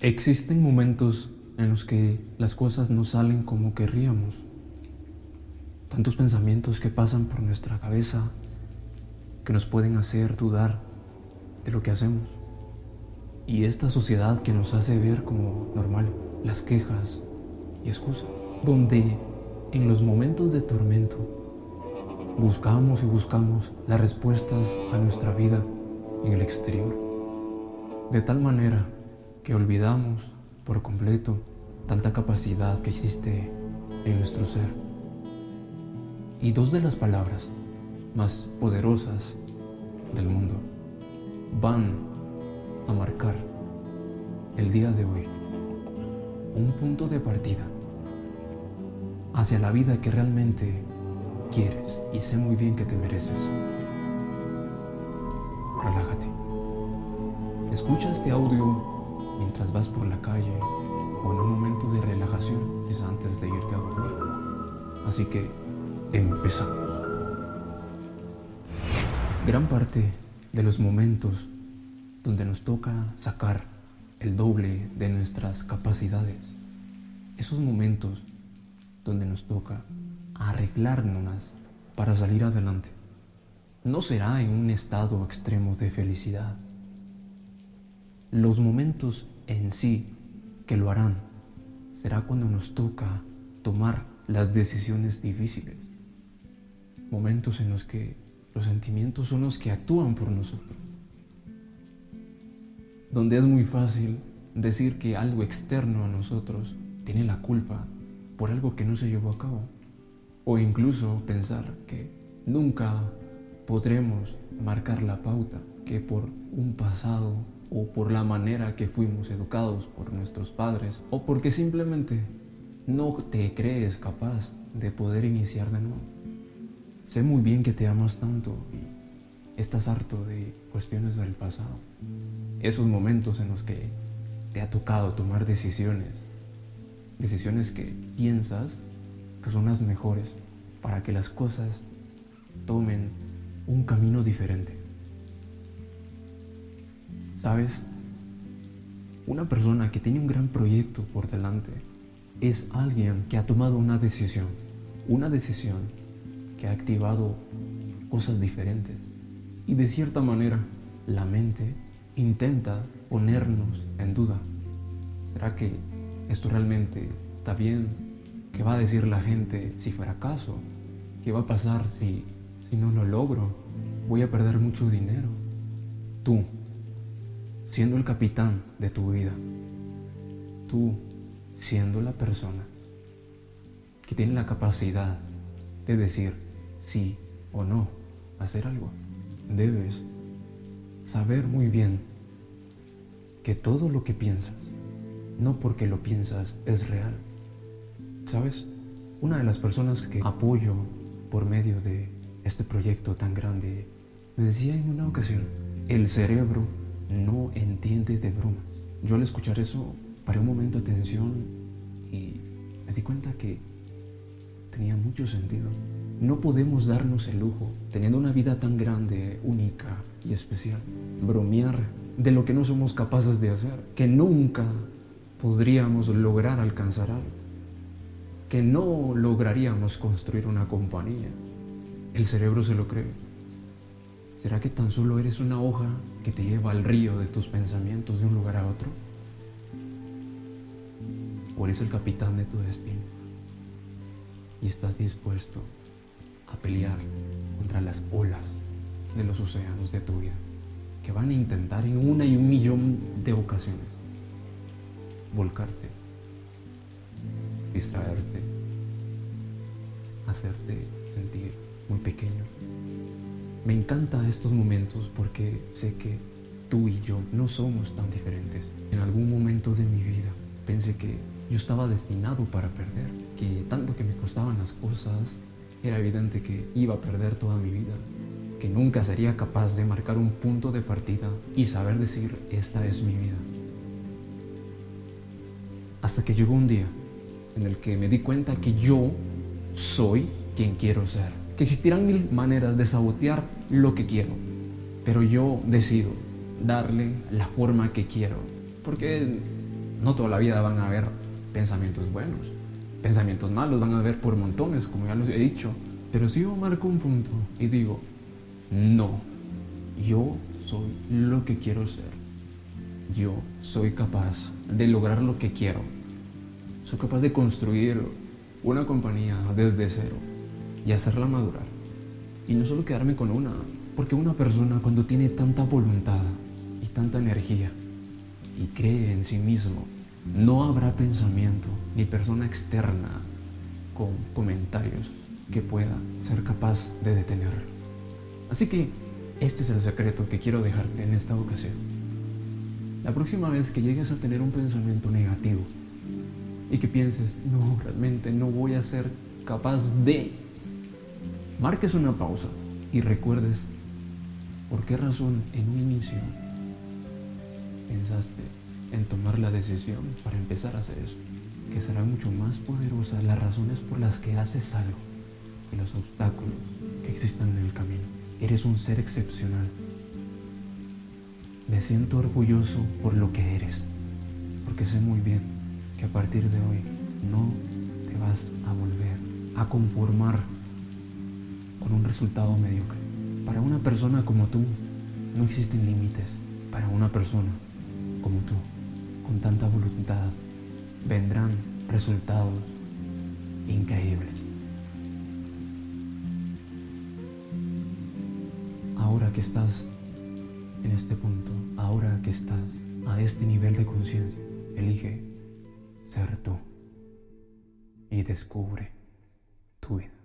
Existen momentos en los que las cosas no salen como querríamos. Tantos pensamientos que pasan por nuestra cabeza que nos pueden hacer dudar de lo que hacemos. Y esta sociedad que nos hace ver como normal las quejas y excusas, donde en los momentos de tormento buscamos y buscamos las respuestas a nuestra vida en el exterior, de tal manera que olvidamos por completo tanta capacidad que existe en nuestro ser. Y dos de las palabras más poderosas del mundo van a marcar el día de hoy un punto de partida hacia la vida que realmente quieres y sé muy bien que te mereces. Relájate. Escucha este audio mientras vas por la calle o en un momento de relajación, es antes de irte a dormir. Así que empezamos. Gran parte de los momentos donde nos toca sacar el doble de nuestras capacidades, esos momentos donde nos toca arreglárnoslas para salir adelante, no será en un estado extremo de felicidad, los momentos en sí que lo harán será cuando nos toca tomar las decisiones difíciles. Momentos en los que los sentimientos son los que actúan por nosotros. Donde es muy fácil decir que algo externo a nosotros tiene la culpa por algo que no se llevó a cabo. O incluso pensar que nunca podremos marcar la pauta que por un pasado o por la manera que fuimos educados por nuestros padres o porque simplemente no te crees capaz de poder iniciar de nuevo. Sé muy bien que te amas tanto y estás harto de cuestiones del pasado. Esos momentos en los que te ha tocado tomar decisiones, decisiones que piensas que son las mejores para que las cosas tomen un camino diferente. ¿Sabes? Una persona que tiene un gran proyecto por delante es alguien que ha tomado una decisión, una decisión que ha activado cosas diferentes. Y de cierta manera, la mente intenta ponernos en duda. ¿Será que esto realmente está bien? ¿Qué va a decir la gente si fracaso? ¿Qué va a pasar si, si no lo logro? Voy a perder mucho dinero. Tú, siendo el capitán de tu vida, tú siendo la persona que tiene la capacidad de decir sí o no hacer algo, debes saber muy bien que todo lo que piensas, no porque lo piensas, es real. ¿Sabes? Una de las personas que apoyo por medio de este proyecto tan grande me decía en una ocasión, el cerebro no entiende de bromas. Yo al escuchar eso paré un momento de atención y me di cuenta que tenía mucho sentido. No podemos darnos el lujo, teniendo una vida tan grande, única y especial, bromear de lo que no somos capaces de hacer, que nunca podríamos lograr alcanzar algo, que no lograríamos construir una compañía. El cerebro se lo cree. ¿Será que tan solo eres una hoja que te lleva al río de tus pensamientos de un lugar a otro? ¿O eres el capitán de tu destino? Y estás dispuesto a pelear contra las olas de los océanos de tu vida, que van a intentar en una y un millón de ocasiones volcarte, distraerte, hacerte sentir muy pequeño me encantan estos momentos porque sé que tú y yo no somos tan diferentes. En algún momento de mi vida pensé que yo estaba destinado para perder, que tanto que me costaban las cosas, era evidente que iba a perder toda mi vida, que nunca sería capaz de marcar un punto de partida y saber decir, esta es mi vida. Hasta que llegó un día en el que me di cuenta que yo soy quien quiero ser que existirán mil maneras de sabotear lo que quiero, pero yo decido darle la forma que quiero, porque No toda la vida van a haber pensamientos buenos. Pensamientos malos van a haber por montones, como ya lo he dicho. Pero si yo marco un punto y digo, no, yo soy lo que quiero ser. Yo soy capaz de lograr lo que quiero. Soy capaz de construir una compañía desde cero y hacerla madurar. Y no solo quedarme con una, porque una persona cuando tiene tanta voluntad y tanta energía y cree en sí mismo, no habrá pensamiento ni persona externa con comentarios que pueda ser capaz de detenerlo. Así que este es el secreto que quiero dejarte en esta ocasión. La próxima vez que llegues a tener un pensamiento negativo y que pienses, no, realmente no voy a ser capaz de, marques una pausa y recuerdes por qué razón en un inicio pensaste en tomar la decisión para empezar a hacer eso, que será mucho más poderosa las razones por las que haces algo y los obstáculos que existan en el camino. Eres un ser excepcional. Me siento orgulloso por lo que eres, porque sé muy bien que a partir de hoy no te vas a volver a conformar un resultado mediocre. Para una persona como tú no existen límites. Para una persona como tú con tanta voluntad, vendrán resultados increíbles. Ahora que estás en este punto, ahora que estás a este nivel de conciencia, elige ser tú y descubre tu vida.